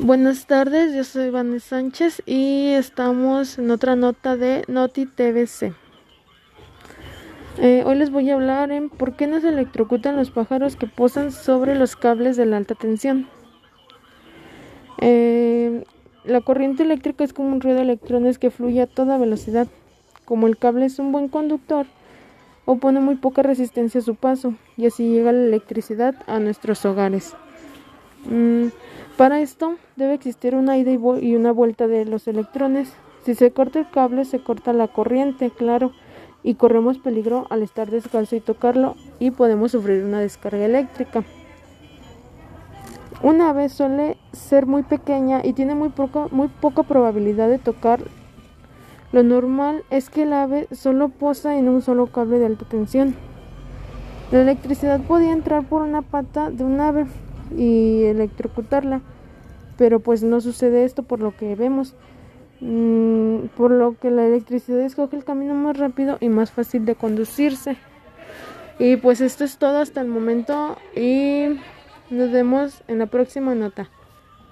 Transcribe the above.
Buenas tardes, yo soy Vanessa Sánchez y estamos en otra nota de Noti TVC. Eh, hoy les voy a hablar en por qué no se electrocutan los pájaros que posan sobre los cables de la alta tensión. Eh, la corriente eléctrica es como un ruido de electrones que fluye a toda velocidad. Como el cable es un buen conductor, opone muy poca resistencia a su paso y así llega la electricidad a nuestros hogares. Mm, para esto debe existir una ida y una vuelta de los electrones. Si se corta el cable, se corta la corriente, claro, y corremos peligro al estar descalzo y tocarlo y podemos sufrir una descarga eléctrica. Una ave suele ser muy pequeña y tiene muy, poco, muy poca probabilidad de tocar. Lo normal es que el ave solo posa en un solo cable de alta tensión. La electricidad podía entrar por una pata de un ave y electrocutarla. Pero pues no sucede esto por lo que vemos. Mm, por lo que la electricidad escoge el camino más rápido y más fácil de conducirse. Y pues esto es todo hasta el momento y nos vemos en la próxima nota.